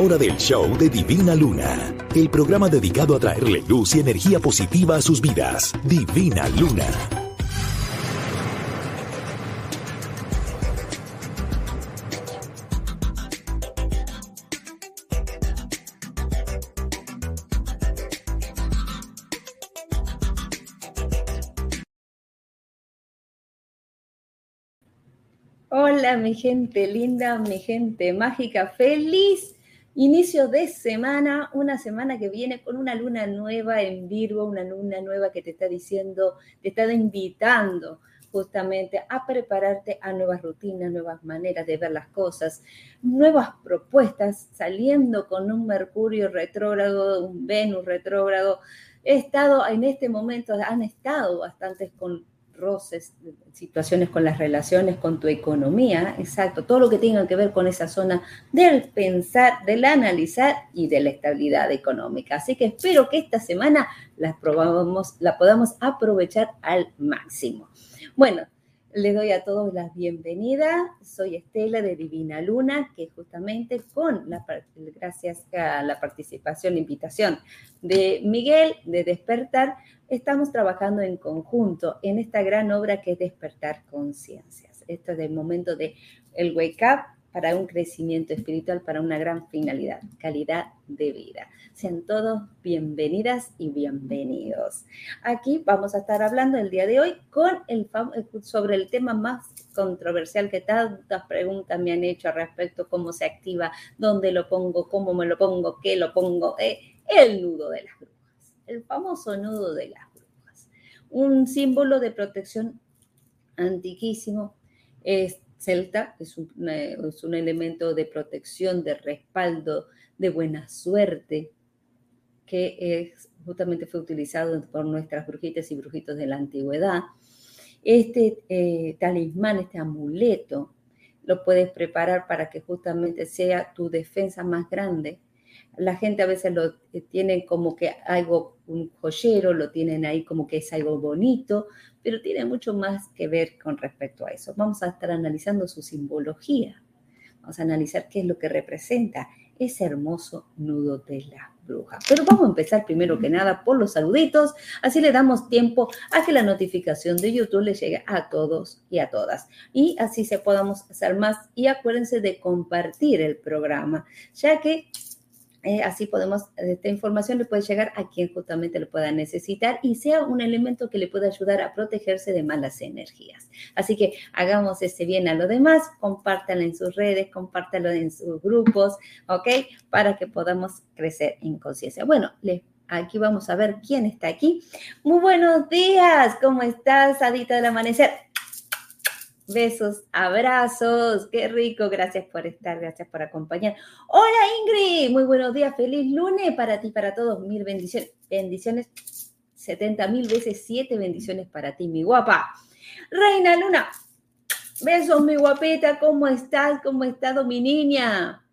Y ahora del show de Divina Luna, el programa dedicado a traerle luz y energía positiva a sus vidas. Divina Luna. Hola, mi gente linda, mi gente mágica, feliz inicio de semana, una semana que viene con una luna nueva en Virgo, una luna nueva que te está diciendo, te está invitando justamente a prepararte a nuevas rutinas, nuevas maneras de ver las cosas, nuevas propuestas, saliendo con un Mercurio retrógrado, un Venus retrógrado. He estado en este momento, han estado bastantes con roces, situaciones con las relaciones, con tu economía, exacto, todo lo que tenga que ver con esa zona del pensar, del analizar y de la estabilidad económica. Así que espero que esta semana la, probamos, la podamos aprovechar al máximo. Bueno, les doy a todos la bienvenida. Soy Estela de Divina Luna, que justamente con la gracias a la participación, invitación de Miguel de Despertar, estamos trabajando en conjunto en esta gran obra que es Despertar Conciencias. Esto es el momento de el wake up para un crecimiento espiritual, para una gran finalidad, calidad de vida. Sean todos bienvenidas y bienvenidos. Aquí vamos a estar hablando el día de hoy el, sobre el tema más controversial que tantas preguntas me han hecho al respecto, cómo se activa, dónde lo pongo, cómo me lo pongo, qué lo pongo, eh, el nudo de las brujas, el famoso nudo de las brujas. Un símbolo de protección antiquísimo. Es celta, es un, es un elemento de protección, de respaldo, de buena suerte, que justamente fue utilizado por nuestras brujitas y brujitos de la antigüedad. Este eh, talismán, este amuleto, lo puedes preparar para que justamente sea tu defensa más grande. La gente a veces lo eh, tiene como que algo, un joyero, lo tienen ahí como que es algo bonito, pero tiene mucho más que ver con respecto a eso. Vamos a estar analizando su simbología, vamos a analizar qué es lo que representa ese hermoso nudo de la bruja. Pero vamos a empezar primero que nada por los saluditos, así le damos tiempo a que la notificación de YouTube le llegue a todos y a todas. Y así se podamos hacer más. Y acuérdense de compartir el programa, ya que Eh, así podemos, esta información le puede llegar a quien justamente lo pueda necesitar y sea un elemento que le pueda ayudar a protegerse de malas energías. Así que hagamos ese bien a los demás, compártanlo en sus redes, compártanlo en sus grupos, ¿ok? Para que podamos crecer en conciencia. Bueno, les Aquí vamos a ver quién está aquí. Muy buenos días, ¿cómo estás, Adita del Amanecer? Besos, abrazos, qué rico, gracias por estar, gracias por acompañar. Hola Ingrid, muy buenos días, feliz lunes para ti, para todos, mil bendiciones, bendiciones, 70 mil veces, siete bendiciones para ti, mi guapa. Reina Luna, besos, mi guapeta, ¿cómo estás? ¿Cómo estado mi niña?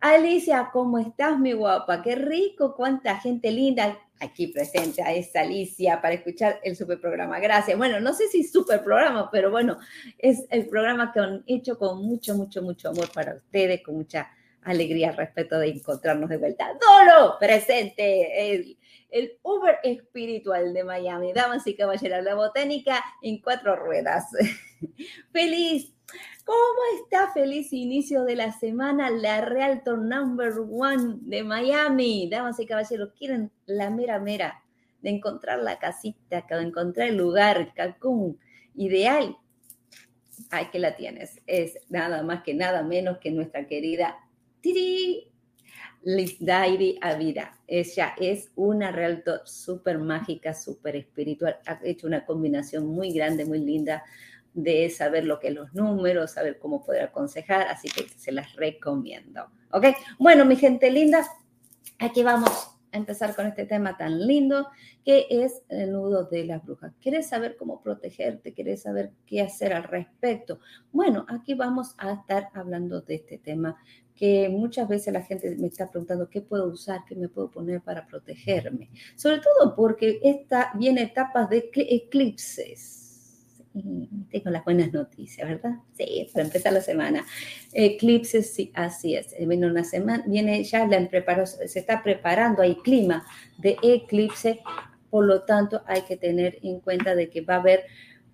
Alicia, ¿cómo estás, mi guapa? Qué rico, cuánta gente linda aquí presente a esta Alicia para escuchar el super programa. Gracias. Bueno, no sé si super programa, pero bueno, es el programa que han hecho con mucho, mucho, mucho amor para ustedes, con mucha alegría respecto de encontrarnos de vuelta. Dolo, presente, el, el Uber espiritual de Miami. Damas y caballeros, la botánica en cuatro ruedas. Feliz ¿Cómo está? Feliz inicio de la semana, la Realtor Number One de Miami. Damas y caballeros, ¿quieren la mera mera de encontrar la casita, de encontrar el lugar, Cancún ideal? Ay, que la tienes. Es nada más que nada menos que nuestra querida Tiri Dairi Avira. Ella es una realtor súper mágica, súper espiritual. Ha hecho una combinación muy grande, muy linda de saber lo que es los números, saber cómo poder aconsejar, así que se las recomiendo. ¿Ok? Bueno, mi gente linda, aquí vamos a empezar con este tema tan lindo que es el nudo de las brujas. ¿Quieres saber cómo protegerte? ¿Quieres saber qué hacer al respecto? Bueno, aquí vamos a estar hablando de este tema que muchas veces la gente me está preguntando qué puedo usar, qué me puedo poner para protegerme. Sobre todo porque esta viene etapas de eclipses tengo las buenas noticias, ¿verdad? Sí, para empezar la semana. Eclipses, sí, así es. Viene una semana, viene ya la se está preparando, hay clima de eclipse, por lo tanto hay que tener en cuenta de que va a haber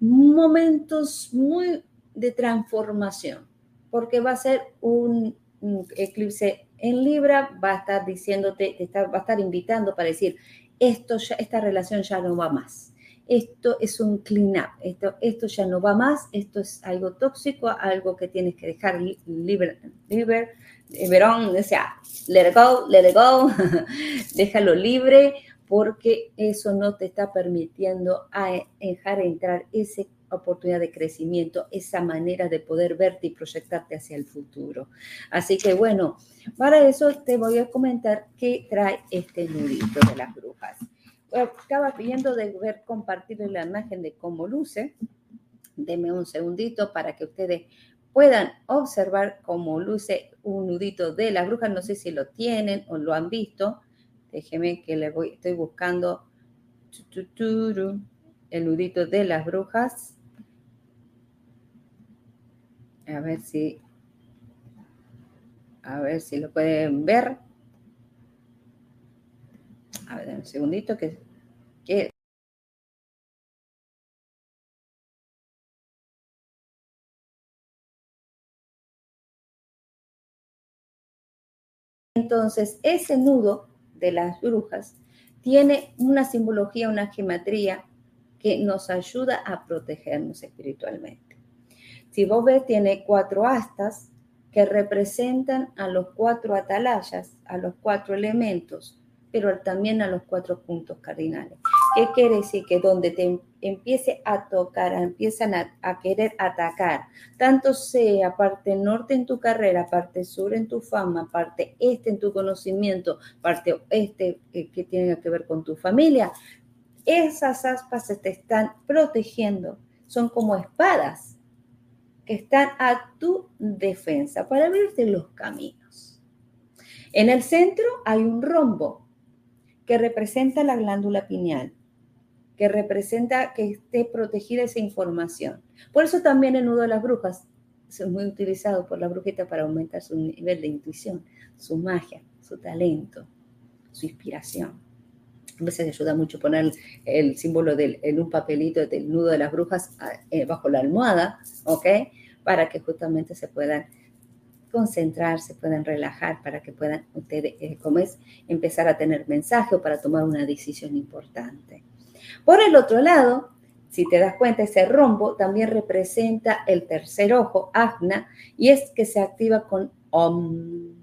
momentos muy de transformación, porque va a ser un, eclipse en Libra, va a estar diciéndote, va a estar invitando para decir, esto esta relación ya no va más esto es un clean up, esto, esto ya no va más, esto es algo tóxico, algo que tienes que dejar libre, libre, verón, o sea, let it go, let it go, déjalo libre porque eso no te está permitiendo dejar entrar esa oportunidad de crecimiento, esa manera de poder verte y proyectarte hacia el futuro. Así que bueno, para eso te voy a comentar qué trae este nudito de las brujas estaba pidiendo de ver compartir la imagen de cómo luce. Deme un segundito para que ustedes puedan observar cómo luce un nudito de las brujas. No sé si lo tienen o lo han visto. Déjenme que le voy, estoy buscando el nudito de las brujas. A ver si, a ver si lo pueden ver. A ver, un segundito que, Entonces, ese nudo de las brujas tiene una simbología, una geometría que nos ayuda a protegernos espiritualmente. Si vos ves, tiene cuatro astas que representan a los cuatro atalayas, a los cuatro elementos pero también a los cuatro puntos cardinales. ¿Qué quiere decir? Que donde te empiece a tocar, empiezan a, querer atacar, tanto sea parte norte en tu carrera, parte sur en tu fama, parte este en tu conocimiento, parte este eh, que tiene que ver con tu familia, esas aspas se te están protegiendo, son como espadas que están a tu defensa para abrirte los caminos. En el centro hay un rombo que representa la glándula pineal, que representa que esté protegida esa información. Por eso también el nudo de las brujas es muy utilizado por la brujita para aumentar su nivel de intuición, su magia, su talento, su inspiración. A veces ayuda mucho poner el símbolo del, en un papelito del nudo de las brujas eh, bajo la almohada, ¿ok? Para que justamente se puedan concentrarse, puedan relajar para que puedan ustedes, eh, como es, empezar a tener mensaje o para tomar una decisión importante. Por el otro lado, si te das cuenta, ese rombo también representa el tercer ojo, Agna, y es que se activa con Om,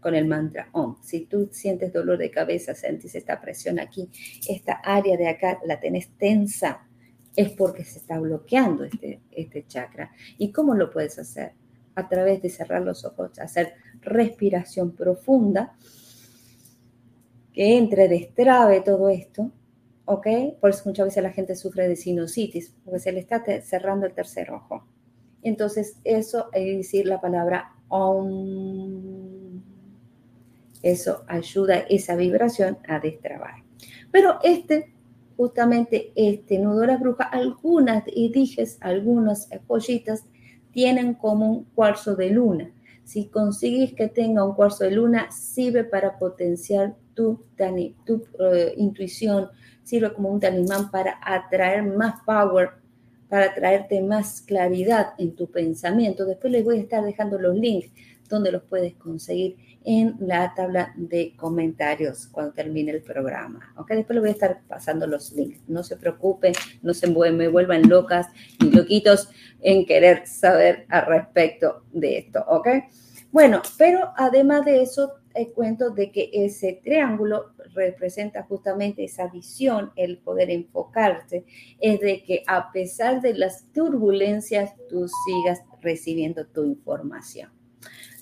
con el mantra Om. Si tú sientes dolor de cabeza, sientes esta presión aquí, esta área de acá la tenés tensa, es porque se está bloqueando este, este chakra. ¿Y cómo lo puedes hacer? A través de cerrar los ojos, hacer respiración profunda, que entre, destrabe todo esto, ¿ok? Por eso muchas veces la gente sufre de sinusitis, porque se le está cerrando el tercer ojo. Entonces, eso es decir la palabra Om. Eso ayuda esa vibración a destrabar. Pero este justamente este nudo de la bruja, algunas, y dijes, algunas pollitas tienen como un cuarzo de luna. Si consigues que tenga un cuarzo de luna, sirve para potenciar tu, tu eh, intuición, sirve como un talismán para atraer más power, para traerte más claridad en tu pensamiento. Después les voy a estar dejando los links donde los puedes conseguir en la tabla de comentarios cuando termine el programa. ¿ok? Después les voy a estar pasando los links. No se preocupen, no se me vuelvan locas ni loquitos en querer saber al respecto de esto. ¿ok? Bueno, pero además de eso, te cuento de que ese triángulo representa justamente esa visión, el poder enfocarse, es de que a pesar de las turbulencias, tú sigas recibiendo tu información.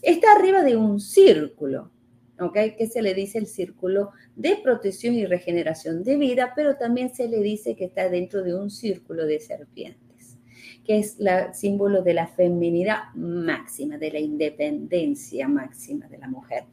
Está arriba de un círculo, ¿ok? Que se le dice el círculo de protección y regeneración de vida, pero también se le dice que está dentro de un círculo de serpientes, que es el símbolo de la feminidad máxima, de la independencia máxima de la mujer,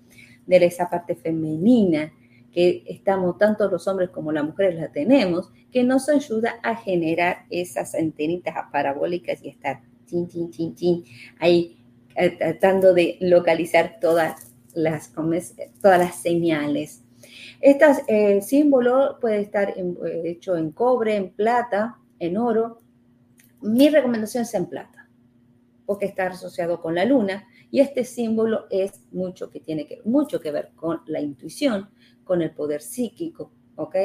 de esa parte femenina que estamos, tanto los hombres como las mujeres la tenemos, que nos ayuda a generar esas antenitas parabólicas y estar chin, chin, chin, chin, ahí eh, tratando de localizar todas las, todas las señales. Este símbolo puede estar hecho en cobre, en plata, en oro. Mi recomendación es en plata, porque está asociado con la luna y este símbolo es mucho que tiene que, mucho que ver con la intuición, con el poder psíquico, ¿ok?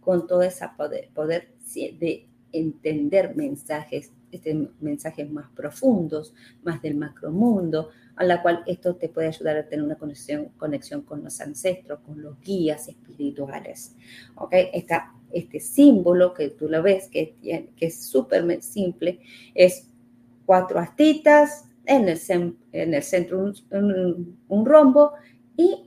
Con todo ese poder, poder de entender mensajes este, mensajes más profundos, más del macromundo, a la cual esto te puede ayudar a tener una conexión, conexión con los ancestros, con los guías espirituales. ¿Ok? este símbolo que tú lo ves, que, que es súper simple, es cuatro astitas, en el, en el centro un, un rombo y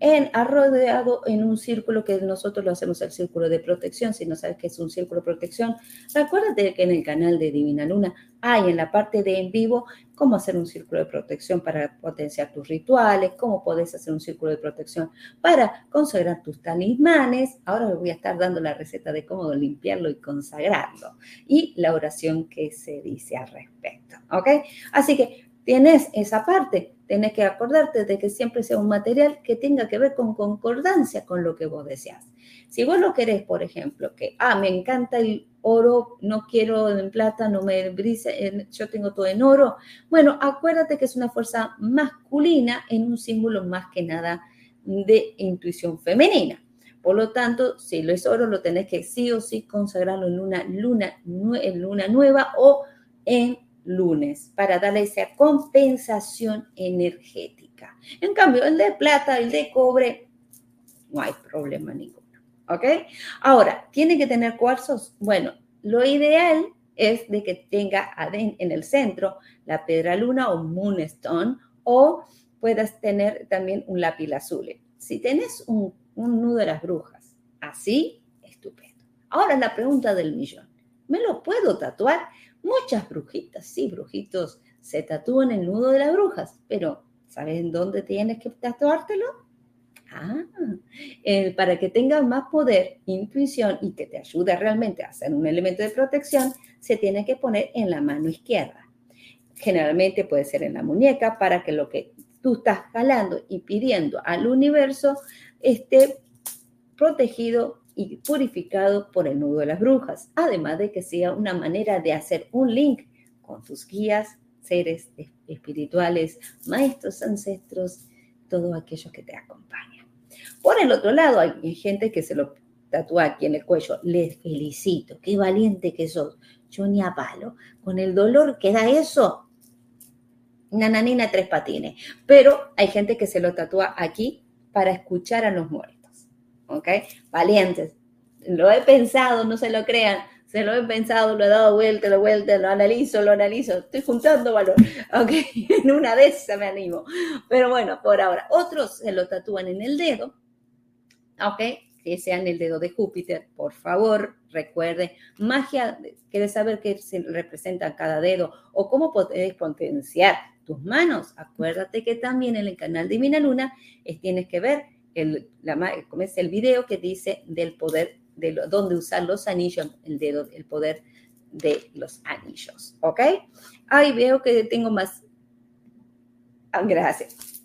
en, rodeado en un círculo que nosotros lo hacemos el círculo de protección. Si no sabes qué es un círculo de protección, recuérdate que en el canal de Divina Luna hay en la parte de en vivo cómo hacer un círculo de protección para potenciar tus rituales, cómo podés hacer un círculo de protección para consagrar tus talismanes. Ahora les voy a estar dando la receta de cómo limpiarlo y consagrarlo y la oración que se dice al respecto. ¿Ok? Así que tienes esa parte Tienes que acordarte de que siempre sea un material que tenga que ver con concordancia con lo que vos deseas. Si vos lo querés, por ejemplo, que, ah, me encanta el oro, no quiero en plata, no me brisa, yo tengo todo en oro. Bueno, acuérdate que es una fuerza masculina en un símbolo más que nada de intuición femenina. Por lo tanto, si lo es oro, lo tenés que sí o sí consagrarlo en una luna, luna nueva o en lunes para darle esa compensación energética. En cambio, el de plata, el de cobre, no hay problema ninguno. ¿Ok? Ahora, ¿tiene que tener cuarzos? Bueno, lo ideal es de que tenga en el centro la piedra luna o moonstone o puedas tener también un lápiz azul. Si tienes un, un nudo de las brujas, así, estupendo. Ahora la pregunta del millón. ¿Me lo puedo tatuar? Muchas brujitas, sí, brujitos, se tatúan el nudo de las brujas, pero ¿sabes dónde tienes que tatuártelo? Ah, para que tengas más poder, intuición y que te ayude realmente a hacer un elemento de protección, se tiene que poner en la mano izquierda. Generalmente puede ser en la muñeca para que lo que tú estás jalando y pidiendo al universo esté protegido y purificado por el nudo de las brujas, además de que sea una manera de hacer un link con tus guías, seres espirituales, maestros, ancestros, todos aquellos que te acompañan. Por el otro lado, hay gente que se lo tatúa aquí en el cuello. Les felicito, qué valiente que sos. Yo ni a palo. Con el dolor que da eso, nananina tres patines. Pero hay gente que se lo tatúa aquí para escuchar a los muertos. ¿Ok? Valientes. Lo he pensado, no se lo crean se lo he pensado, lo he dado vuelta, lo vuelta, lo analizo, lo analizo, estoy juntando valor, ok, en una de esas me animo, pero bueno, por ahora, otros se lo tatúan en el dedo, ok, que sea en el dedo de Júpiter, por favor, recuerde, magia, ¿quieres saber qué se representa cada dedo o cómo puedes potenciar tus manos? Acuérdate que también en el canal Divina Luna es, tienes que ver el, la, es el video que dice del poder de dónde usar los anillos, el dedo, el poder de los anillos, ¿ok? Ahí veo que tengo más. Ah, gracias.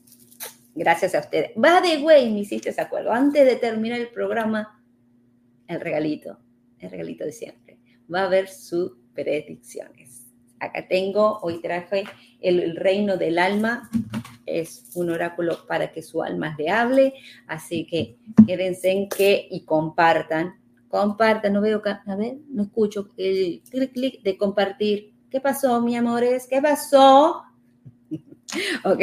Gracias a ustedes. Va de güey, me hiciste ese acuerdo. Antes de terminar el programa, el regalito, el regalito de siempre. Va a haber sus predicciones. Acá tengo, hoy traje el reino del alma es un oráculo para que su alma le hable, así que quédense en que y compartan compartan, no veo, a ver, no escucho el clic, clic de compartir. ¿Qué pasó, mi amores? ¿Qué pasó? ok,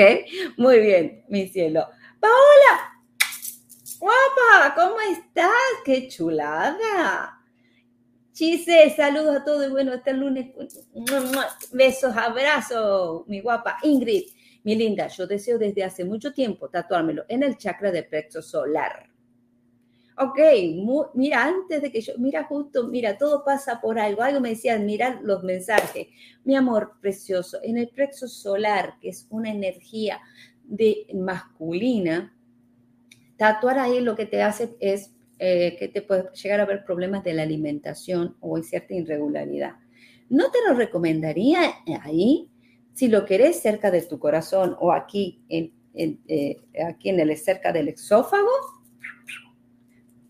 muy bien, mi cielo. Paola, guapa, ¿cómo estás? ¡Qué chulada! Chise, saludos a todos y bueno, hasta el lunes. Besos, abrazos, mi guapa. Ingrid, mi linda, yo deseo desde hace mucho tiempo tatuármelo en el chakra del plexo solar ok, mira, antes de que yo, mira justo, mira, todo pasa por algo. Algo me decían, mira los mensajes. Mi amor precioso, en el plexo solar, que es una energía de masculina, tatuar ahí lo que te hace es eh, que te puede llegar a ver problemas de la alimentación o en cierta irregularidad. No te lo recomendaría ahí si lo querés cerca de tu corazón o aquí en, eh, aquí en el cerca del exófago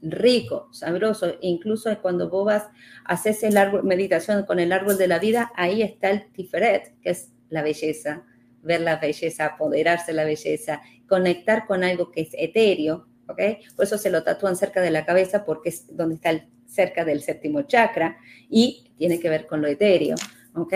rico, sabroso. Incluso cuando vos vas, haces el árbol, meditación con el árbol de la vida, ahí está el Tiferet, que es la belleza, ver la belleza, apoderarse de la belleza, conectar con algo que es etéreo, ¿ok? Por eso se lo tatúan cerca de la cabeza porque es donde está cerca del séptimo chakra y tiene que ver con lo etéreo, ¿ok?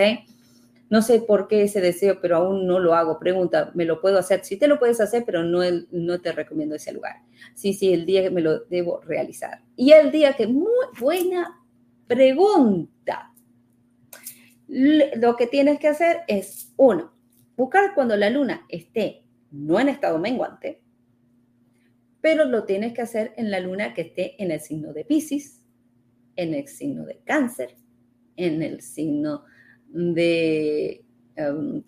No sé por qué ese deseo, pero aún no lo hago. Pregunta, ¿me lo puedo hacer? Sí te lo puedes hacer, pero no, no te recomiendo ese lugar. Sí, sí, el día que me lo debo realizar. Y el día que, muy buena pregunta. Lo que tienes que hacer es, uno, buscar cuando la luna esté no en estado menguante, pero lo tienes que hacer en la luna que esté en el signo de Pisces, en el signo de Cáncer, en el signo de um,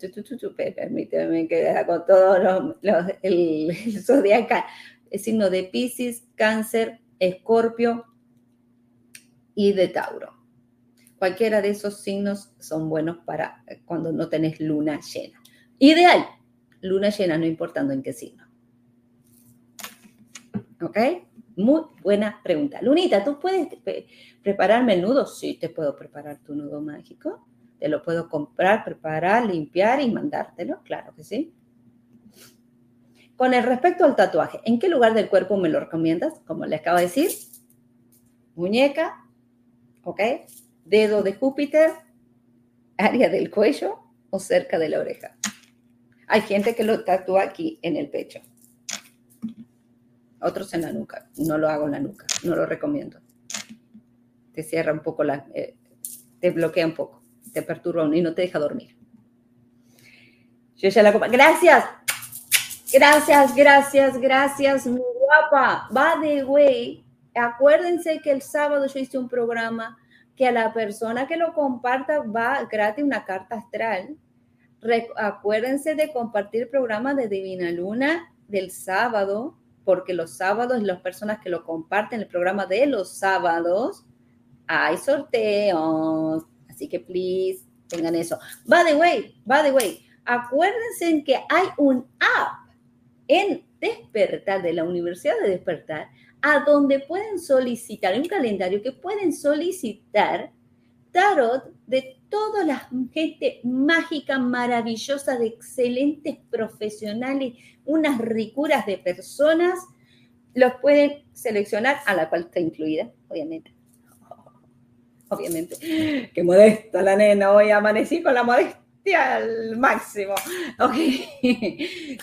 permíteme que con todos los, el, el zodiacal, el signo de Pisces, Cáncer, Escorpio y de Tauro. Cualquiera de esos signos son buenos para cuando no tenés luna llena. Ideal, luna llena, no importando en qué signo. ¿Ok? Muy buena pregunta. Lunita, ¿tú puedes prepararme el nudo? Sí, te puedo preparar tu nudo mágico. Te lo puedo comprar, preparar, limpiar y mandártelo, claro que sí. Con el respecto al tatuaje, ¿en qué lugar del cuerpo me lo recomiendas? Como le acabo de decir, muñeca, ¿ok? Dedo de Júpiter, área del cuello o cerca de la oreja. Hay gente que lo tatúa aquí en el pecho. Otros en la nuca. No lo hago en la nuca. No lo recomiendo. Te cierra un poco la... Eh, te bloquea un poco te perturba y no te deja dormir. Yo copa. Gracias. Gracias, gracias, gracias, mi guapa. Va de way. Acuérdense que el sábado yo hice un programa que a la persona que lo comparta va gratis una carta astral. acuérdense de compartir el programa de Divina Luna del sábado, porque los sábados las personas que lo comparten el programa de los sábados hay sorteos, Así que, please, tengan eso. By the way, by the way, acuérdense que hay un app en Despertar, de la Universidad de Despertar, a donde pueden solicitar, un calendario que pueden solicitar tarot de toda la gente mágica, maravillosa, de excelentes profesionales, unas ricuras de personas, los pueden seleccionar, a la cual está incluida, obviamente. Obviamente. Qué modesta la nena, hoy amanecí con la modestia al máximo. Ok.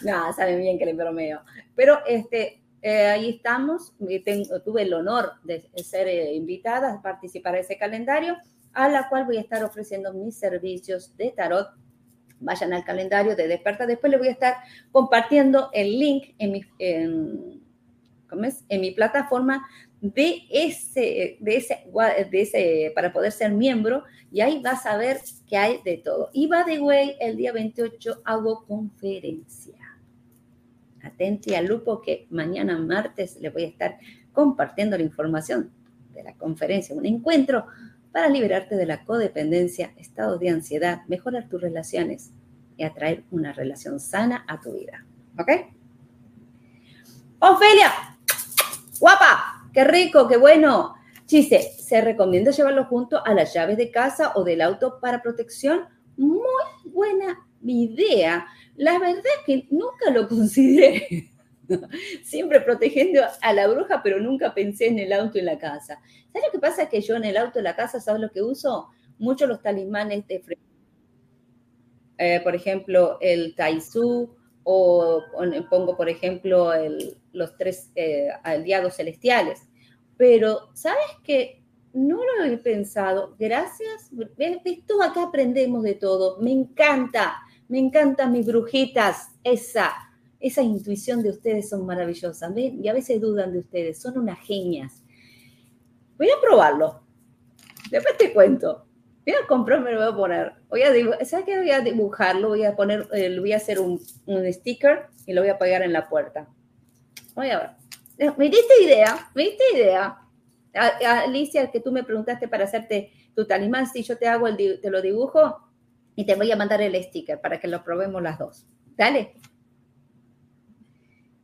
Nada, saben bien que le bromeo. Pero este, eh, ahí estamos. Tengo, tuve el honor de ser eh, invitada a participar de ese calendario, a la cual voy a estar ofreciendo mis servicios de tarot. Vayan al calendario de Desperta. Después les voy a estar compartiendo el link en mi, en, en mi plataforma de ese, de ese, de ese, para poder ser miembro y ahí vas a ver que hay de todo. Y va de way, el día 28 hago conferencia. Atente al lupo que mañana martes le voy a estar compartiendo la información de la conferencia, un encuentro para liberarte de la codependencia, estado de ansiedad, mejorar tus relaciones y atraer una relación sana a tu vida. ¿Ok? Ofelia, guapa, qué rico, qué bueno. Chiste, se recomienda llevarlo junto a las llaves de casa o del auto para protección. Muy buena idea. La verdad es que nunca lo consideré. Siempre protegiendo a la bruja, pero nunca pensé en el auto y la casa. ¿Sabes lo que pasa? Que yo en el auto y la casa, ¿sabes lo que uso? Mucho los talismanes de eh, por ejemplo, el Taizu, o pongo, por ejemplo, los tres eh, aliados celestiales. Pero, ¿sabes qué? No lo he pensado. Gracias. ¿Ves? Tú acá aprendemos de todo. Me encanta. Me encantan mis brujitas, esa, esa intuición de ustedes son maravillosas. Y a veces dudan de ustedes, son unas genias. Voy a probarlo. Después te cuento. Voy a comprarme, lo voy a poner. Voy a ¿Sabes qué? Voy a dibujarlo, voy a poner, eh, voy a hacer un, sticker y lo voy a pegar en la puerta. Voy a ver. Eh, ¿Me diste idea? ¿Me diste idea? Alicia, que tú me preguntaste para hacerte tu talismán, si yo te hago el, te lo dibujo, y te voy a mandar el sticker para que lo probemos las dos. Dale.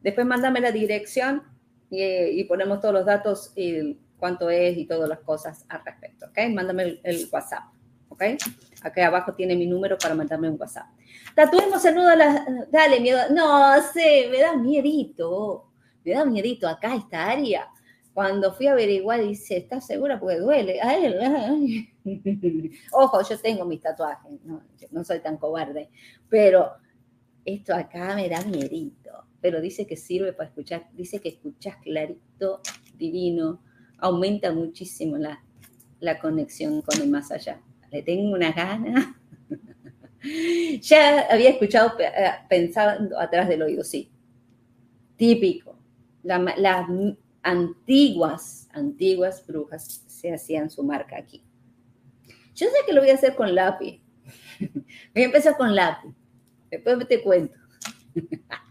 Después mándame la dirección y, ponemos todos los datos y cuánto es y todas las cosas al respecto, ¿ok? Mándame el, WhatsApp, ¿ok? Acá abajo tiene mi número para mandarme un WhatsApp. Tatuemos el nudo a la... Dale, miedo. No sé, me da miedito. Me da miedito acá esta área. Cuando fui a averiguar, dice, ¿estás segura? Porque duele. Ojo, yo tengo mis tatuajes, no, soy tan cobarde, pero esto acá me da miedito. Pero dice que sirve para escuchar, dice que escuchas clarito, divino, aumenta muchísimo la, la conexión con el más allá. Le tengo una gana. ya había escuchado eh, pensando atrás del oído, sí. Típico. La, la, antiguas, antiguas brujas se hacían su marca aquí. Yo sé que lo voy a hacer con lápiz. Voy a empezar con lápiz. Después te cuento.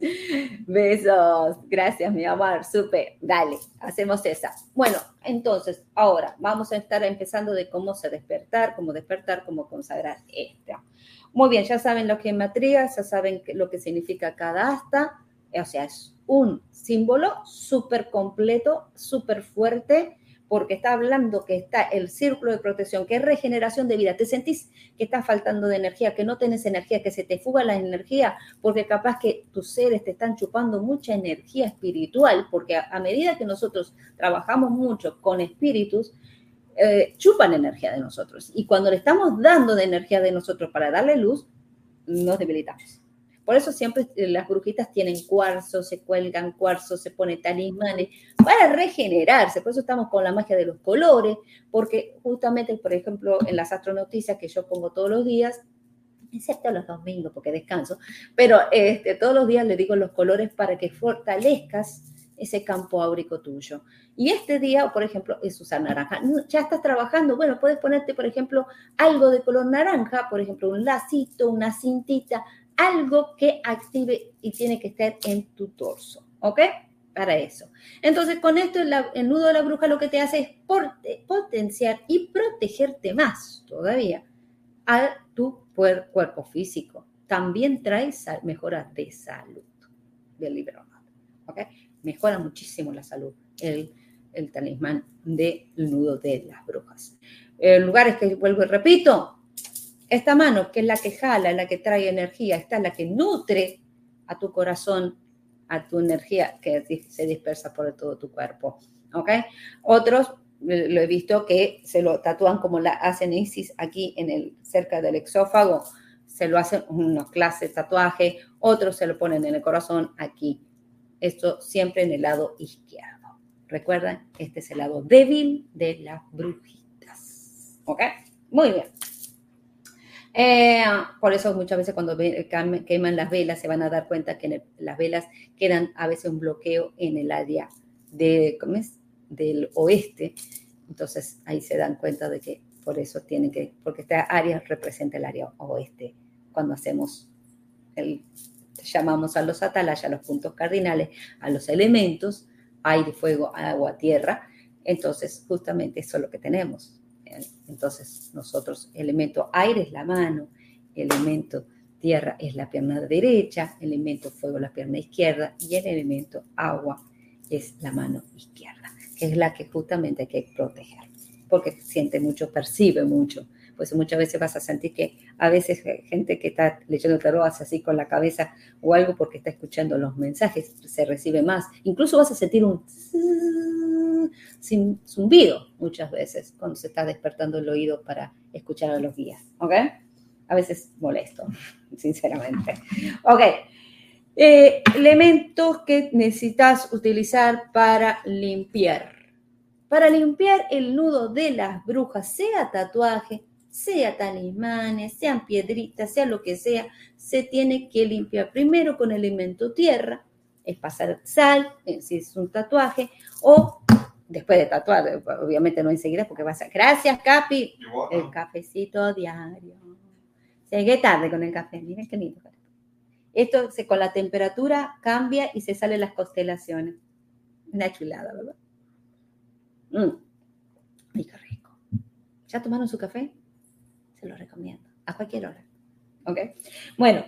Besos. Gracias, mi amor. Súper. Dale, hacemos esa. Bueno, entonces, ahora vamos a estar empezando de cómo se despertar, cómo despertar, cómo consagrar esta. Muy bien, ya saben lo que es matría, ya saben lo que significa cada asta. O sea, es un símbolo súper completo, súper fuerte, porque está hablando que está el círculo de protección, que es regeneración de vida. Te sentís que estás faltando de energía, que no tienes energía, que se te fuga la energía, porque capaz que tus seres te están chupando mucha energía espiritual, porque a, medida que nosotros trabajamos mucho con espíritus, eh, chupan energía de nosotros. Y cuando le estamos dando de energía de nosotros para darle luz, nos debilitamos. Por eso siempre eh, las brujitas tienen cuarzo, se cuelgan cuarzo, se pone talismanes para regenerarse. Por eso estamos con la magia de los colores, porque justamente, por ejemplo, en las astronoticias que yo pongo todos los días, excepto los domingos porque descanso, pero este, todos los días le digo los colores para que fortalezcas ese campo áurico tuyo. Y este día, por ejemplo, es usar naranja. Ya estás trabajando, bueno, puedes ponerte, por ejemplo, algo de color naranja, por ejemplo, un lacito, una cintita, algo que active y tiene que estar en tu torso, ¿ok? Para eso. Entonces, con esto el, nudo de la bruja lo que te hace es potenciar y protegerte más todavía a tu cuerpo físico. También trae mejora de salud del libro, ¿ok? Mejora muchísimo la salud. El, el talismán del nudo de las brujas. Lugares que vuelvo y repito, esta mano, que es la que jala, la que trae energía, esta es la que nutre a tu corazón, a tu energía que se dispersa por todo tu cuerpo. ¿Ok? Otros eh, lo he visto que se lo tatúan como la hacen Isis aquí en el, cerca del exófago, se lo hacen unos clases tatuaje, otros se lo ponen en el corazón aquí. Esto siempre en el lado izquierdo. Recuerdan, este es el lado débil de las brujitas. ¿Ok? Muy bien. Eh, por eso muchas veces cuando queman las velas se van a dar cuenta que las velas quedan a veces un bloqueo en el área de, del oeste. Entonces ahí se dan cuenta de que por eso tienen que, porque esta área representa el área oeste. Cuando hacemos el, llamamos a los atalayas, a los puntos cardinales, a los elementos, aire, fuego, agua, tierra. Entonces justamente eso es lo que tenemos. Entonces, nosotros, elemento aire es la mano, elemento tierra es la pierna derecha, elemento fuego la pierna izquierda y el elemento agua es la mano izquierda, que es la que justamente hay que proteger, porque siente mucho, percibe mucho. Pues muchas veces vas a sentir que a veces gente que está leyendo tarot así con la cabeza o algo porque está escuchando los mensajes, se recibe más. Incluso vas a sentir un zumbido muchas veces cuando se está despertando el oído para escuchar a los guías, ¿ok? A veces molesto, sinceramente. Ok, eh, elementos que necesitas utilizar para limpiar. Para limpiar el nudo de las brujas, sea tatuaje, sea talismanes, sean piedritas, sea lo que sea, se tiene que limpiar primero con elemento tierra, es pasar sal, eh, si es un tatuaje, o después de tatuar, obviamente no enseguida porque vas a... Gracias, Capi. El cafecito diario. Llegué tarde con el café, miren qué lindo. Esto se, con la temperatura cambia y se salen las constelaciones. Una chulada, ¿verdad? Ay, qué rico. ¿Ya tomaron su café? Se lo recomiendo. A cualquier hora. ¿Ok? Bueno,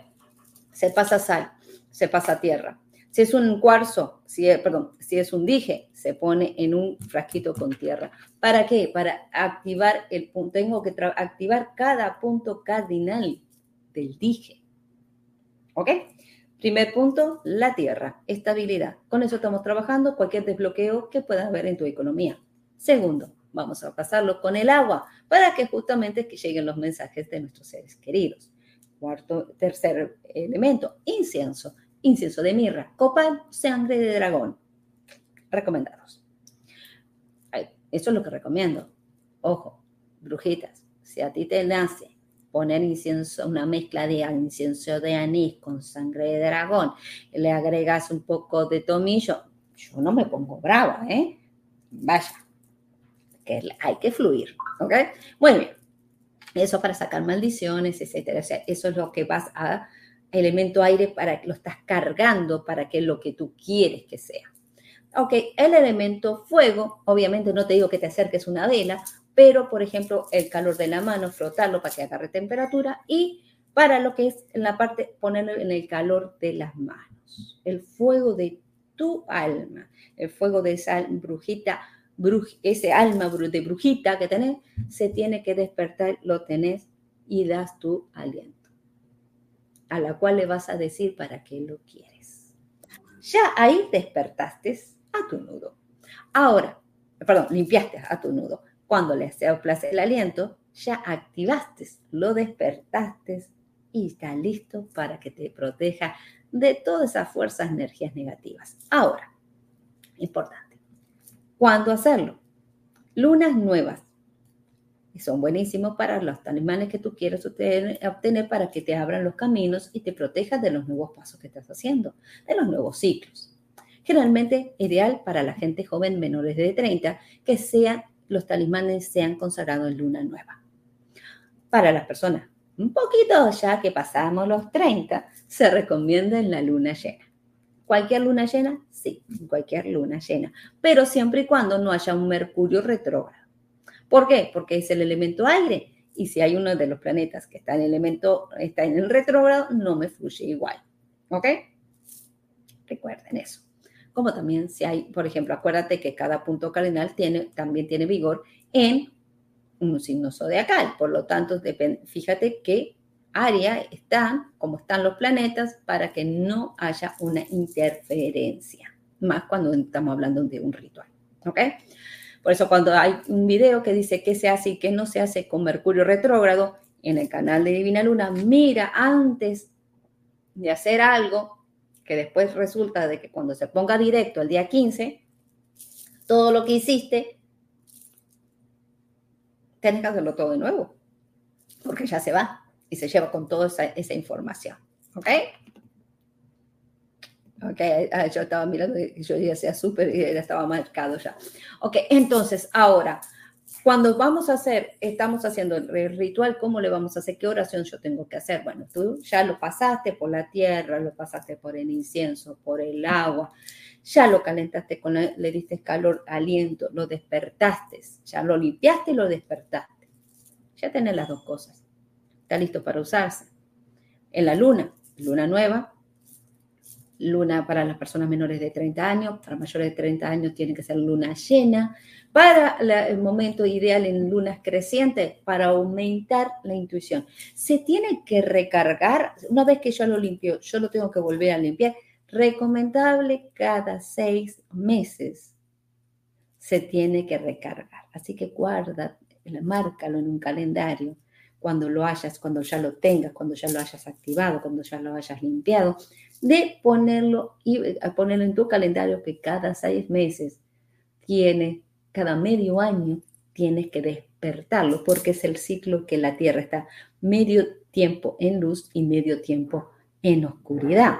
se pasa sal, se pasa tierra, si es un cuarzo, si perdón, si es un dije, se pone en un frasquito con tierra. ¿Para qué? Para activar el punto. Tengo que activar cada punto cardinal del dije. ¿Ok? Primer punto, la tierra, estabilidad. Con eso estamos trabajando cualquier desbloqueo que pueda haber en tu economía. Segundo, vamos a pasarlo con el agua para que justamente lleguen los mensajes de nuestros seres queridos. Cuarto, tercer elemento, incienso incienso de mirra, copal, sangre de dragón. Recomendados. Eso es lo que recomiendo. Ojo, brujitas, si a ti te nace poner incienso, una mezcla de incienso de anís con sangre de dragón, le agregas un poco de tomillo, yo no me pongo brava, ¿eh? Vaya, que hay que fluir, ¿ok? Muy bien. Eso para sacar maldiciones, etcétera. Eso es lo que vas a elemento aire para que lo estás cargando para que lo que tú quieres que sea. Ok, el elemento fuego, obviamente no te digo que te acerques una vela, pero por ejemplo el calor de la mano, frotarlo para que agarre temperatura y para lo que es en la parte, ponerlo en el calor de las manos. El fuego de tu alma, el fuego de esa brujita, ese alma de brujita que tenés, se tiene que despertar, lo tenés y das tu aliento a la cual le vas a decir para qué lo quieres. Ya ahí despertaste a tu nudo. Ahora, perdón, limpiaste a tu nudo. Cuando le place el aliento, ya activaste, lo despertaste y está listo para que te proteja de todas esas fuerzas, energías negativas. Ahora, importante, ¿cuándo hacerlo? Lunas nuevas y son buenísimos para los talismanes que tú quieres obtener, para que te abran los caminos y te protejas de los nuevos pasos que estás haciendo, de los nuevos ciclos. Generalmente ideal para la gente joven menores de 30 que sean los talismanes sean consagrados en luna nueva. Para las personas un poquito ya que pasamos los 30, se recomienda en la luna llena. ¿Cualquier luna llena? Sí, cualquier luna llena, pero siempre y cuando no haya un Mercurio retrógrado. ¿Por qué? Porque es el elemento aire. Y si hay uno de los planetas que está en el elemento, está en el retrógrado, no me fluye igual. ¿Ok? Recuerden eso. como también si hay, por ejemplo, acuérdate que cada punto cardinal tiene, también tiene vigor en un signo zodiacal. Por lo tanto, fíjate qué área están, como están los planetas, para que no haya una interferencia, más cuando estamos hablando de un ritual. ¿Ok? Por eso cuando hay un video que dice qué se hace y qué no se hace con Mercurio retrógrado en el canal de Divina Luna, mira antes de hacer algo que después resulta de que cuando se ponga directo el día 15, todo lo que hiciste, tienes que hacerlo todo de nuevo, porque ya se va y se lleva con toda esa, información. ¿Ok? Ok, ah, yo estaba mirando y yo ya sea súper y estaba marcado ya. Ok, entonces ahora cuando vamos a hacer, estamos haciendo el ritual, ¿cómo le vamos a hacer? ¿Qué oración yo tengo que hacer? Bueno, tú ya lo pasaste por la tierra, lo pasaste por el incienso, por el agua, ya lo calentaste, con le diste calor, aliento, lo despertaste, ya lo limpiaste y lo despertaste. Ya tenés las dos cosas. Está listo para usarse. En la luna, luna nueva, luna para las personas menores de 30 años, para mayores de 30 años tiene que ser luna llena, para el momento ideal en lunas crecientes, para aumentar la intuición. Se tiene que recargar, una vez que yo lo limpio, yo lo tengo que volver a limpiar, recomendable cada seis meses se tiene que recargar. Así que guarda, márcalo en un calendario cuando lo hayas, cuando ya lo tengas, cuando ya lo hayas activado, cuando ya lo hayas limpiado, de ponerlo y eh, ponerlo en tu calendario que cada seis meses tiene, cada medio año tienes que despertarlo, porque es el ciclo que la Tierra está medio tiempo en luz y medio tiempo en oscuridad,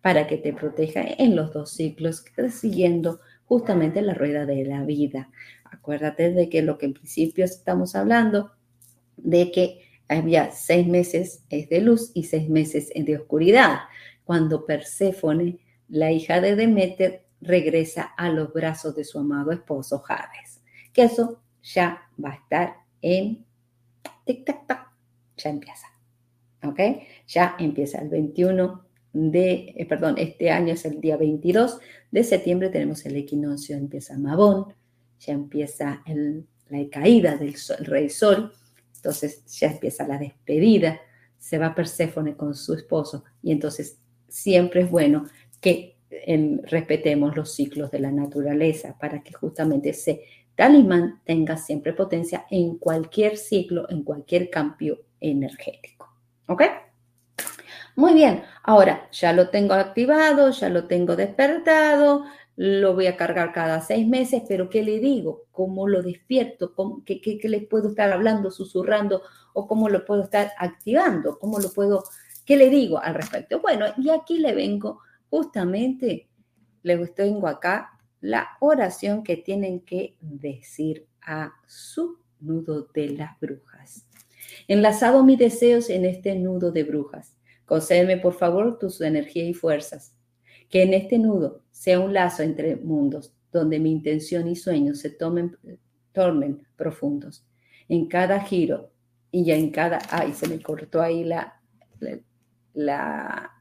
para que te proteja en los dos ciclos, siguiendo justamente la rueda de la vida. Acuérdate de que lo que en principio estamos hablando, de que había seis meses de luz y seis meses de oscuridad cuando Perséfone, la hija de Demeter, regresa a los brazos de su amado esposo Hades. Que eso ya va a estar en tic tac tac, ya empieza. ¿Ok? Ya empieza el 21 de, eh, perdón, este año es el día 22 de septiembre, tenemos el equinoccio, empieza Mabón, ya empieza la caída del rey sol, entonces ya empieza la despedida, se va Perséfone con su esposo y entonces siempre es bueno que respetemos los ciclos de la naturaleza para que justamente ese talismán tenga siempre potencia en cualquier ciclo, en cualquier cambio energético. ¿Ok? Muy bien, ahora ya lo tengo activado, ya lo tengo despertado, lo voy a cargar cada seis meses, pero ¿qué le digo? ¿Cómo lo despierto? ¿Qué, qué, le puedo estar hablando, susurrando? ¿O cómo lo puedo estar activando? ¿Cómo lo puedo ¿Qué le digo al respecto? Bueno, y aquí le vengo justamente, le tengo acá la oración que tienen que decir a su nudo de las brujas. Enlazado mis deseos en este nudo de brujas, concédeme por favor tus energías y fuerzas. Que en este nudo sea un lazo entre mundos, donde mi intención y sueños se tomen, tornen profundos. En cada giro y ya en cada... Ay, se me cortó ahí la, la,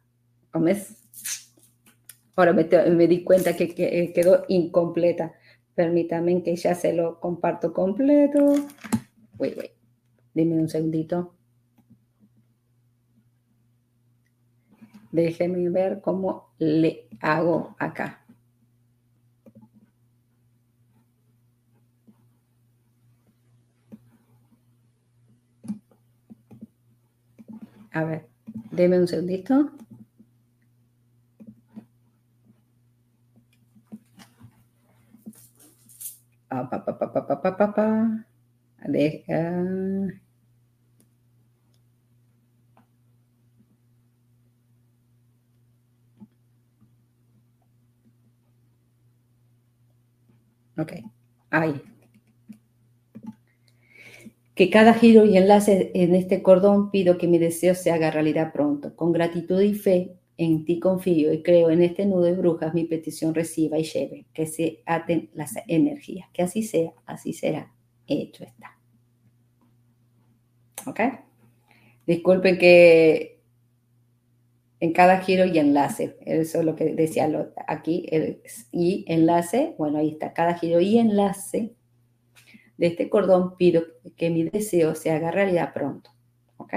¿cómo es? Ahora me, di cuenta que, quedó incompleta. Permítame que ya se lo comparto completo. Wait, wait. Dime un segundito. Déjeme ver cómo le hago acá. A ver. Deme un segundito. Ah, pa, pa, pa, pa, pa, pa, pa, Deja. Ok, ahí que cada giro y enlace en este cordón pido que mi deseo se haga realidad pronto. Con gratitud y fe en ti confío y creo en este nudo de brujas mi petición reciba y lleve, que se aten las energías. Que así sea, así será. Hecho está. ¿Ok? Disculpen que en cada giro y enlace. Eso es lo que decía aquí, y enlace, bueno, ahí está, cada giro y enlace de este cordón pido que mi deseo se haga realidad pronto. ¿Ok?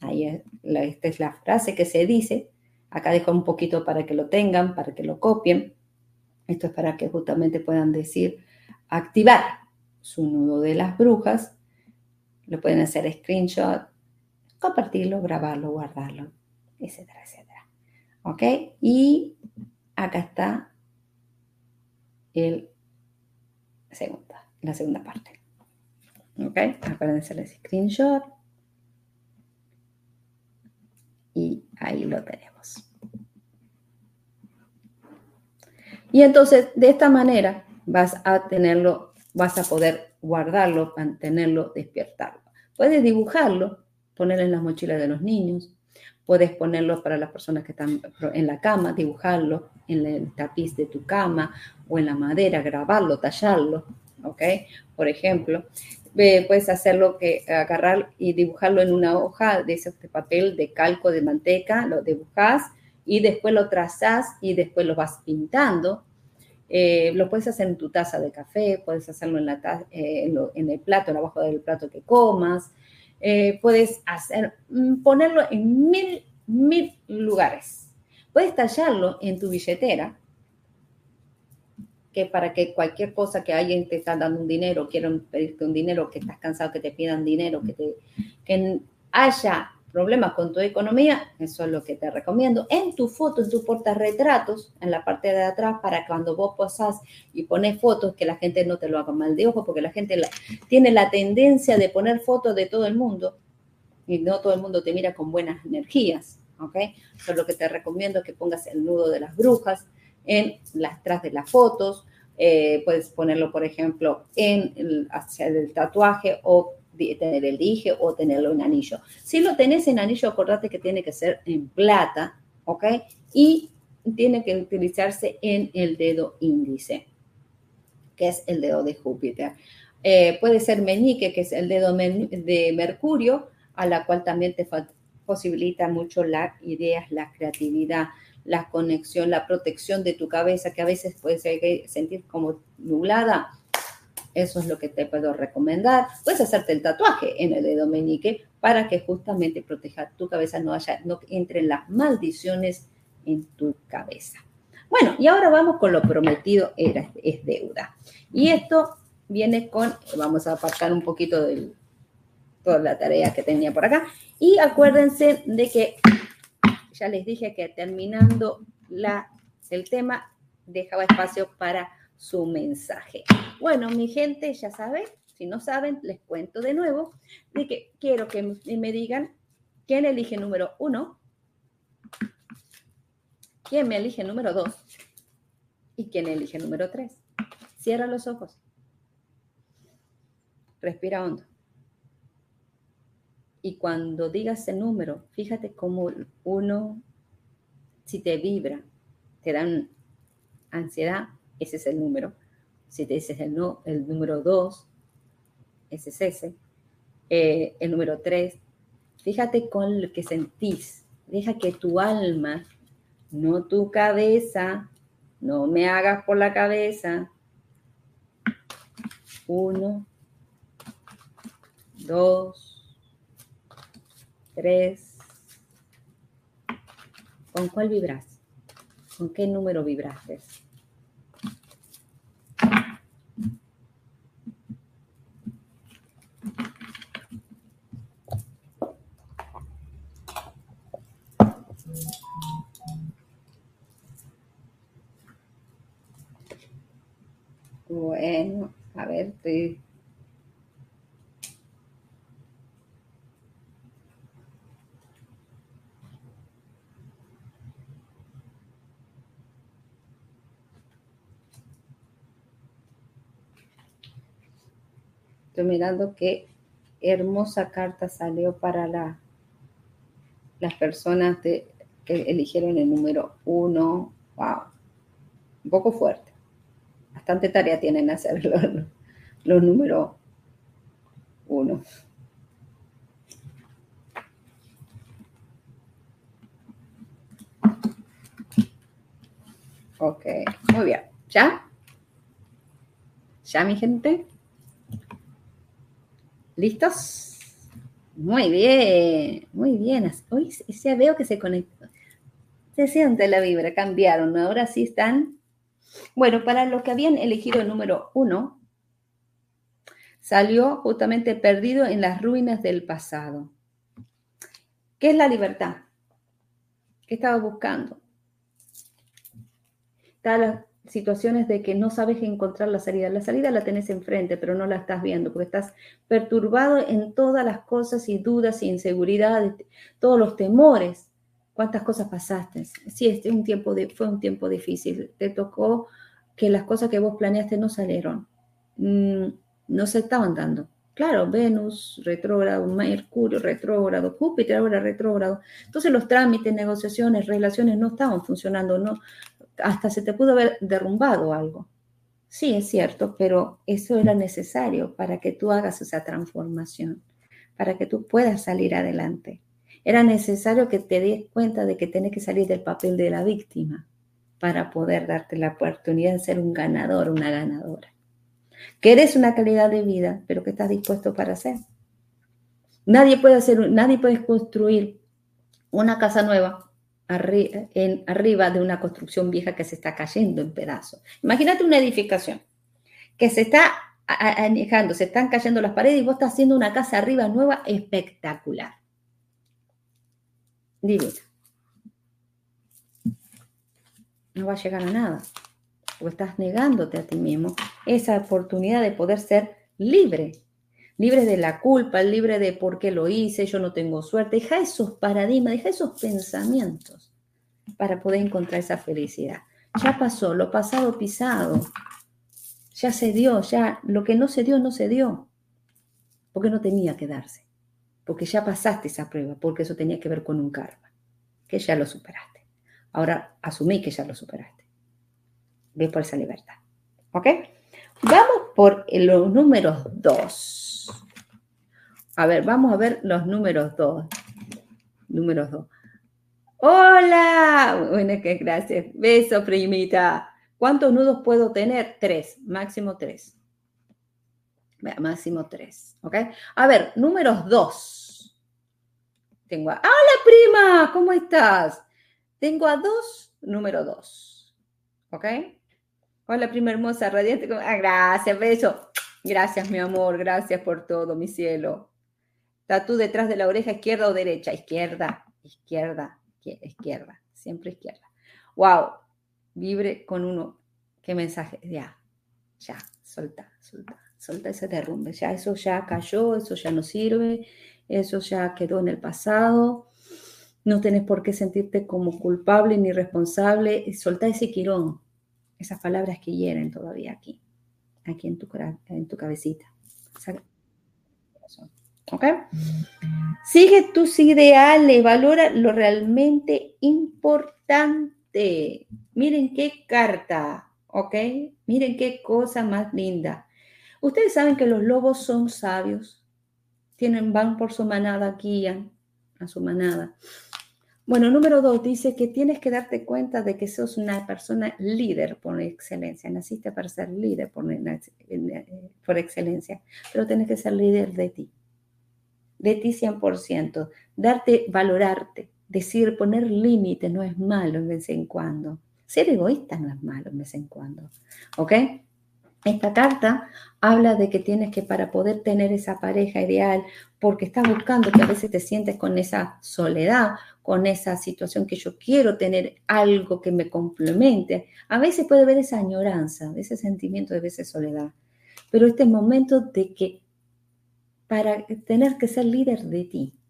Ahí es, esta es la frase que se dice. Acá dejo un poquito para que lo tengan, para que lo copien. Esto es para que justamente puedan decir, activar su nudo de las brujas. Lo pueden hacer screenshot, compartirlo, grabarlo, guardarlo, etcétera, etcétera. ¿Ok? Y acá está el segunda, la segunda parte. ¿Ok? Acuérdense el screenshot. Y ahí lo tenemos. Y entonces, de esta manera, vas a tenerlo, vas a poder guardarlo, mantenerlo, despertarlo. Puedes dibujarlo, ponerlo en las mochilas de los niños, puedes ponerlo para las personas que están en la cama, dibujarlo en el tapiz de tu cama o en la madera, grabarlo, tallarlo, ¿ok? Por ejemplo, puedes hacerlo que agarrar y dibujarlo en una hoja de ese papel de calco de manteca, lo dibujas y después lo trazas y después lo vas pintando. Eh, lo puedes hacer en tu taza de café, puedes hacerlo en, la eh, en, el plato, en abajo del plato que comas. Eh, puedes hacer, mm, ponerlo en mil, mil lugares. Puedes tallarlo en tu billetera que para que cualquier cosa que alguien te está dando un dinero, quieran pedirte un dinero, que estás cansado que te pidan dinero, que, te, que haya problemas con tu economía, eso es lo que te recomiendo. En tu foto, en tu portarretratos, en la parte de atrás, para cuando vos posás y pones fotos, que la gente no te lo haga mal de ojo, porque la gente tiene la tendencia de poner fotos de todo el mundo y no todo el mundo te mira con buenas energías, ¿ok? Eso es lo que te recomiendo que pongas el nudo de las brujas, en las tras de las fotos. Eh, puedes ponerlo, por ejemplo, en el, hacia el tatuaje o tener el dije o tenerlo en anillo. Si lo tenés en anillo, acordate que tiene que ser en plata, ¿ok? Y tiene que utilizarse en el dedo índice, que es el dedo de Júpiter. Eh, puede ser meñique, que es el dedo de Mercurio, a la cual también te posibilita mucho las ideas, la creatividad, la conexión, la protección de tu cabeza, que a veces puedes sentir como nublada. Eso es lo que te puedo recomendar. Puedes hacerte el tatuaje en el dedo meñique para que justamente proteja tu cabeza, no haya, no entren las maldiciones en tu cabeza. Bueno, y ahora vamos con lo prometido era, es deuda. Y esto viene con, vamos a apartar un poquito de toda la tarea que tenía por acá. Y acuérdense de que ya les dije que terminando la, el tema, dejaba espacio para su mensaje. Bueno, mi gente, ya saben, si no saben, les cuento de nuevo, de que quiero que me digan quién elige número uno, quién me elige número dos y quién elige número tres. Cierra los ojos. Respira hondo. Y cuando digas el número, fíjate cómo uno, si te vibra, te dan ansiedad, ese es el número. Si te dices el, no, el número 2, ese es ese. Eh, el número 3, fíjate con lo que sentís. Deja que tu alma, no tu cabeza, no me hagas por la cabeza. Uno, dos, tres. ¿Con cuál vibras? ¿Con qué número vibraste? Estoy mirando qué hermosa carta salió para la, las personas que eligieron el número uno. Wow, un poco fuerte. Bastante tarea tienen hacer los, los números uno. Ok, muy bien. ¿Ya? ¿Ya, mi gente? ¿Listos? Muy bien, muy bien. Hoy ya veo que se conectó. Se siente la vibra, cambiaron. Ahora sí están. Bueno, para los que habían elegido el número uno, salió justamente perdido en las ruinas del pasado. ¿Qué es la libertad? ¿Qué estaba buscando? Está las situaciones de que no sabes encontrar la salida. La salida la tenés enfrente, pero no la estás viendo porque estás perturbado en todas las cosas y dudas y inseguridades, todos los temores. ¿Cuántas cosas pasaste? Sí, este un tiempo de, fue un tiempo difícil. Te tocó que las cosas que vos planeaste no salieron. Mm, no se estaban dando. Claro, Venus retrógrado, Mercurio retrógrado, Júpiter ahora retrógrado. Entonces los trámites, negociaciones, relaciones no estaban funcionando, no, hasta se te pudo haber derrumbado algo. Sí, es cierto, pero eso era necesario para que tú hagas esa transformación, para que tú puedas salir adelante. Era necesario que te des cuenta de que tienes que salir del papel de la víctima para poder darte la oportunidad de ser un ganador, una ganadora que eres una calidad de vida, pero que estás dispuesto para hacer. Nadie puede hacer, nadie puede construir una casa nueva arriba de una construcción vieja que se está cayendo en pedazos. Imagínate una edificación que se está anejando, se están cayendo las paredes y vos estás haciendo una casa arriba nueva espectacular. Divina. No va a llegar a nada o estás negándote a ti mismo esa oportunidad de poder ser libre, libre de la culpa, libre de por qué lo hice, yo no tengo suerte. Deja esos paradigmas, deja esos pensamientos para poder encontrar esa felicidad. Ya pasó, lo pasado pisado, ya se dio, ya lo que no se dio, no se dio, porque no tenía que darse, porque ya pasaste esa prueba, porque eso tenía que ver con un karma, que ya lo superaste. Ahora asumí que ya lo superaste ve por esa libertad. ¿Ok? Vamos por los números 2. A ver, vamos a ver los números 2. Números 2. Hola. Bueno, qué gracias. Beso, primita. ¿Cuántos nudos puedo tener? Tres, máximo tres. Máximo tres. ¿Ok? A ver, números 2. Tengo a... ¡Hola, prima! ¿Cómo estás? Tengo a dos, número 2. ¿Ok? Hola, prima hermosa, radiante. Ah, gracias, beso. Gracias, mi amor. Gracias por todo, mi cielo. tú detrás de la oreja izquierda o derecha? Izquierda, izquierda, izquierda. Siempre izquierda. Wow. Vibre con uno. ¿Qué mensaje? Ya, ya. Solta, solta. Solta ese derrumbe. Ya eso ya cayó, eso ya no sirve, eso ya quedó en el pasado. No tenés por qué sentirte como culpable ni responsable. Solta ese quirón esas palabras que hieren todavía aquí, aquí en tu, en tu cabecita. Sigue tus ideales, valora lo realmente importante. Miren qué carta, ¿ok? Miren qué cosa más linda. Ustedes saben que los lobos son sabios. Tienen, van por su manada, guían a su manada. Bueno, número dos, dice que tienes que darte cuenta de que sos una persona líder por excelencia. Naciste para ser líder por, por excelencia, pero tienes que ser líder de ti. De ti 100%. Darte, valorarte. Decir, poner límite no es malo de vez en cuando. Ser egoísta no es malo de vez en cuando. ¿Ok? Esta carta habla de que tienes que para poder tener esa pareja ideal, porque estás buscando que a veces te sientes con esa soledad, con esa situación que yo quiero tener algo que me complemente. A veces puede haber esa añoranza, ese sentimiento de veces soledad. Pero este momento de que para tener que ser líder de ti,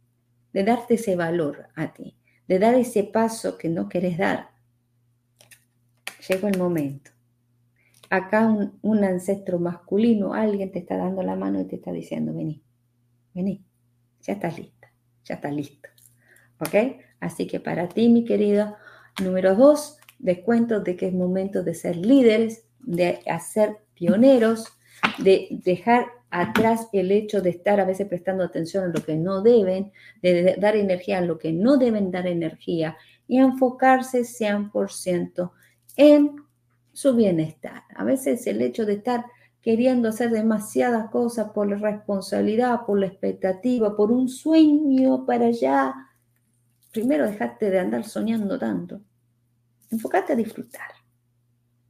de darte ese valor a ti, de dar ese paso que no querés dar, llegó el momento. Acá un, un ancestro masculino, alguien te está dando la mano y te está diciendo, vení, vení, ya estás lista, ya estás listo. ¿Ok? Así que para ti, mi querida, número dos, descuento de que es momento de ser líderes, de hacer pioneros, de dejar atrás el hecho de estar a veces prestando atención a lo que no deben, de dar energía a lo que no deben dar energía y enfocarse 100% en su bienestar. A veces el hecho de estar queriendo hacer demasiadas cosas por la responsabilidad, por la expectativa, por un sueño para allá. Primero dejate de andar soñando tanto. Enfocate a disfrutar.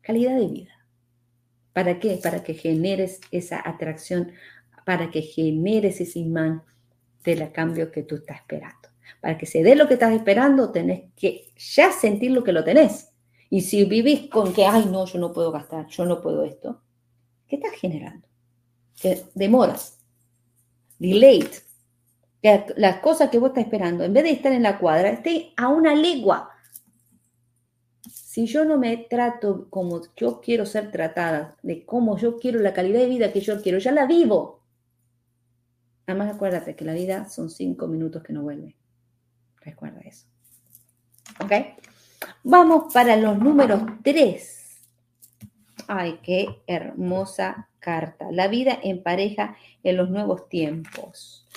Calidad de vida. ¿Para qué? Para que generes esa atracción, para que generes ese imán del cambio que tú estás esperando. Para que se dé lo que estás esperando, tenés que ya sentir lo que lo tenés. Y si vivís con que, ay, no, yo no puedo gastar, yo no puedo esto, ¿qué estás generando? Demoras, delayed, las cosas que vos estás esperando, en vez de estar en la cuadra, esté a una legua. Si yo no me trato como yo quiero ser tratada, de cómo yo quiero la calidad de vida que yo quiero, ya la vivo. Además, acuérdate que la vida son cinco minutos que no vuelve. Recuerda eso. ¿Ok? Vamos para los números tres. Ay, qué hermosa carta. La vida en pareja en los nuevos tiempos.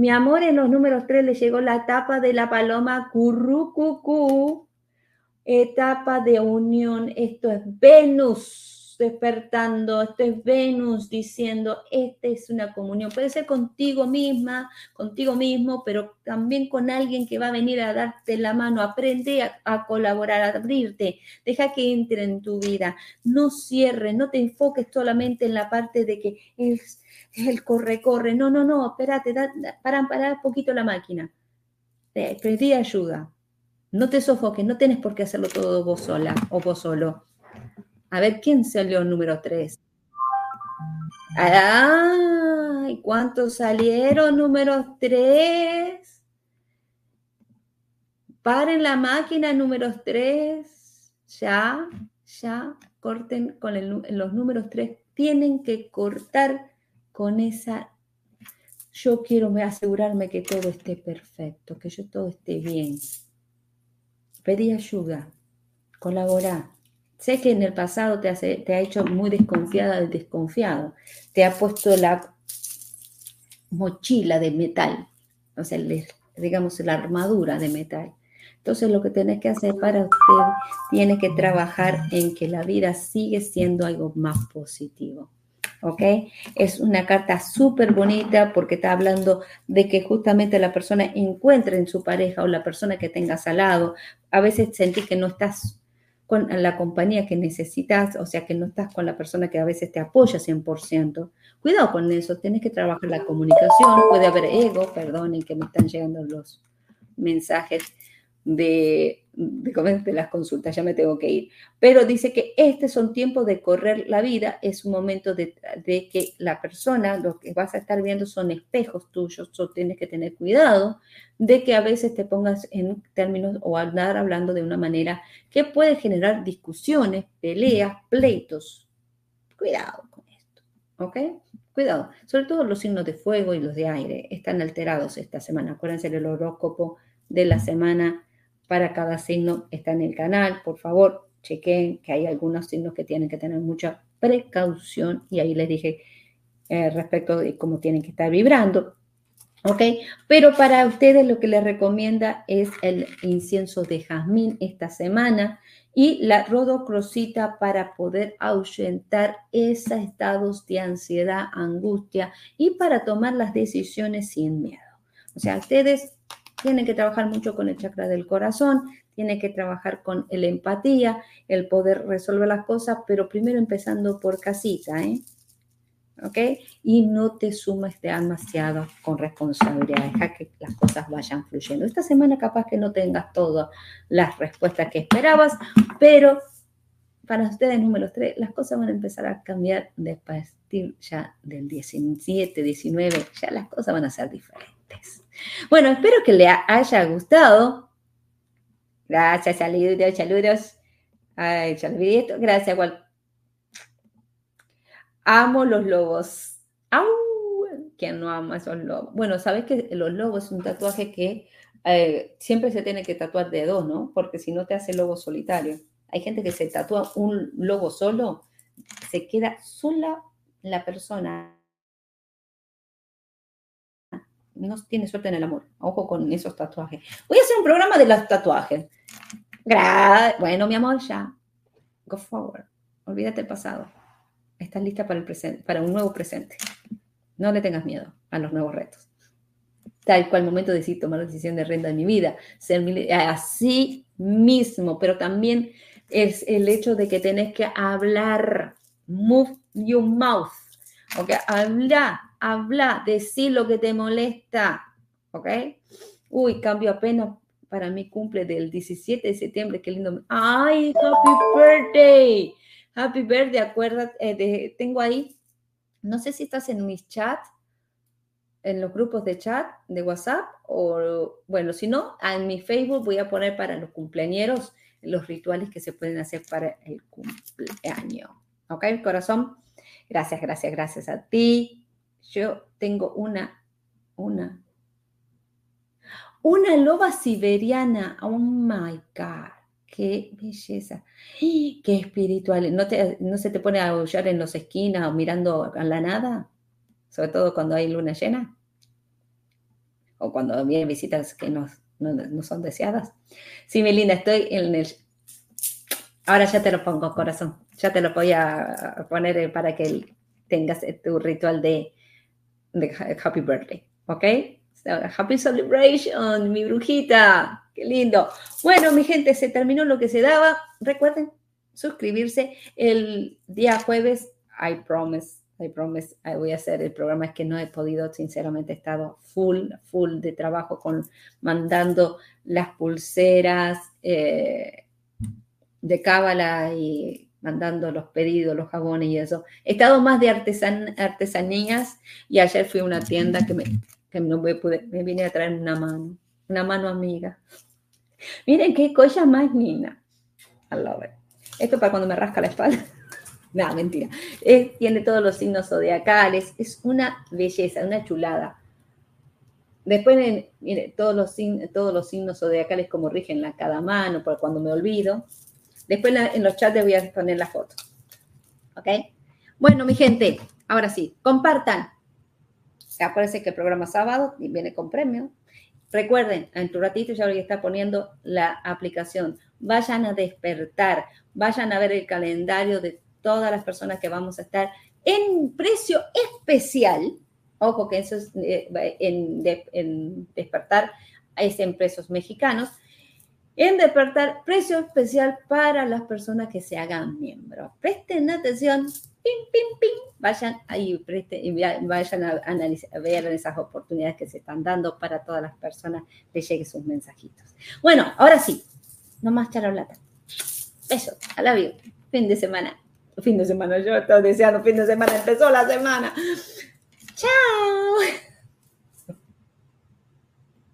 Mi amor, en los números tres le llegó la etapa de la paloma currucucú. Etapa de unión. Esto es Venus despertando, esto es Venus diciendo, esta es una comunión. Puede ser contigo misma, contigo mismo, pero también con alguien que va a venir a darte la mano. Aprende a, colaborar, a abrirte. Deja que entre en tu vida. No cierres, no te enfoques solamente en la parte de que es el corre, corre. No, no, no, espérate, para, para un poquito la máquina. Pedí ayuda. No te sofoques, no tienes por qué hacerlo todo vos sola o vos solo a ver, ¿quién salió número 3? ¡Ay! ¿Cuántos salieron número 3? Paren la máquina número 3. Ya, ya, corten con los números 3. Tienen que cortar con esa yo quiero asegurarme que todo esté perfecto, que yo todo esté bien. Pedí ayuda, colabora. Sé que en el pasado te, te ha hecho muy desconfiada desconfiado. Te ha puesto la mochila de metal, o sea, digamos la armadura de metal. Entonces lo que tienes que hacer para usted, tiene que trabajar en que la vida sigue siendo algo más positivo. ¿Ok? Es una carta súper bonita porque está hablando de que justamente la persona encuentre en su pareja o la persona que tengas al lado. A veces sentí que no estás con la compañía que necesitas, o sea, que no estás con la persona que a veces te apoya 100%. Cuidado con eso, tienes que trabajar la comunicación, puede haber ego, perdonen que me están llegando los mensajes de, de, las consultas, ya me tengo que ir. Pero dice que este son tiempos de correr la vida, es un momento de, que la persona, lo que vas a estar viendo son espejos tuyos, o tienes que tener cuidado de que a veces te pongas en términos o andar hablando de una manera que puede generar discusiones, peleas, pleitos. Cuidado con esto, ¿ok? Cuidado, sobre todo los signos de fuego y los de aire están alterados esta semana. Acuérdense del horóscopo de la semana para cada signo está en el canal. Por favor, chequen que hay algunos signos que tienen que tener mucha precaución y ahí les dije eh, respecto de cómo tienen que estar vibrando. ¿Ok? Pero para ustedes lo que les recomienda es el incienso de jazmín esta semana y la rodocrosita para poder ahuyentar esos estados de ansiedad, angustia y para tomar las decisiones sin miedo. O sea, ustedes tiene que trabajar mucho con el chakra del corazón, tiene que trabajar con la empatía, el poder resolver las cosas, pero primero empezando por casita, ¿eh? ¿Ok? Y no te sumes demasiado con responsabilidad, deja que las cosas vayan fluyendo. Esta semana capaz que no tengas todas las respuestas que esperabas, pero para ustedes número 3, las cosas van a empezar a cambiar de ya del 17, 19, ya las cosas van a ser diferentes. Bueno, espero que le haya gustado. Gracias, saludos, saludos. Gracias. Amo los lobos. ¡Au! ¿Quién no ama esos lobos? Bueno, sabes que los lobos es un tatuaje que eh, siempre se tiene que tatuar de dos, ¿no? Porque si no te hace lobo solitario. Hay gente que se tatúa un lobo solo, se queda sola la persona no tiene suerte en el amor. Ojo con esos tatuajes. Voy a hacer un programa de los tatuajes. bueno, mi amor, ya. go forward. Olvídate el pasado. Estás lista para, el presente, para un nuevo presente. No le tengas miedo a los nuevos retos. Tal cual momento de decir, tomar la decisión de renta de mi vida, ser así mismo, pero también es el hecho de que tenés que hablar, move your mouth, ¿ok? Habla, habla, decir lo que te molesta, ¿ok? Uy, cambio apenas para mi cumple del 17 de septiembre, qué lindo. ¡Ay, happy birthday! Happy birthday, acuérdate, eh, tengo ahí, no sé si estás en mis chats, en los grupos de chat de WhatsApp, o bueno, si no, en mi Facebook voy a poner para los cumpleañeros los rituales que se pueden hacer para el cumpleaños. ¿Ok, corazón? Gracias, gracias, gracias a ti. Yo tengo una, una, una loba siberiana. Oh my God. Qué belleza. Qué espiritual. ¿No, te, ¿No se te pone a aullar en las esquinas o mirando a la nada? Sobre todo cuando hay luna llena. O cuando vienen visitas que no, no, son deseadas. Sí, Melina, estoy en el... Ahora ya te lo pongo, corazón. Ya te lo voy a poner para que tengas tu ritual de, de Happy Birthday. ¿Ok? happy Celebration, mi brujita. Qué lindo. Bueno, mi gente, se terminó lo que se daba. Recuerden suscribirse el día jueves. I promise, I promise, voy a hacer el programa. Es que no he podido, sinceramente, he estado full, full de trabajo con mandando las pulseras eh, de cábala y mandando los pedidos, los jabones y eso. He estado más de artesan artesanías y ayer fui a una tienda que me, que no me, pude, me vine a traer una mano, una mano amiga. Miren qué cosa más linda. I love it. Esto para cuando me rasca la espalda. no, mentira. tiene todos los signos zodiacales. Es una belleza, una chulada. Después, mire, todos los, todos los signos zodiacales como rigen la cada mano, por cuando me olvido. Después en los chats les voy a poner la foto. ¿Ok? Bueno, mi gente, ahora sí, compartan. Acuérdense que el programa sábado viene con premio. Recuerden, en tu ratito ya voy a estar poniendo la aplicación. Vayan a despertar, vayan a ver el calendario de todas las personas que vamos a estar en precio especial. Ojo que eso es eh, en, en despertar es en precios mexicanos. En despertar precio especial para las personas que se hagan miembros. Presten atención, pim, pim, pim, vayan ahí presten, y vayan a, analizar, a ver esas oportunidades que se están dando para todas las personas que lleguen sus mensajitos. Bueno, ahora sí, no más charolata. Eso, a la vida. Fin de semana. Fin de semana, yo estoy deseando fin de semana, empezó la semana. Chao.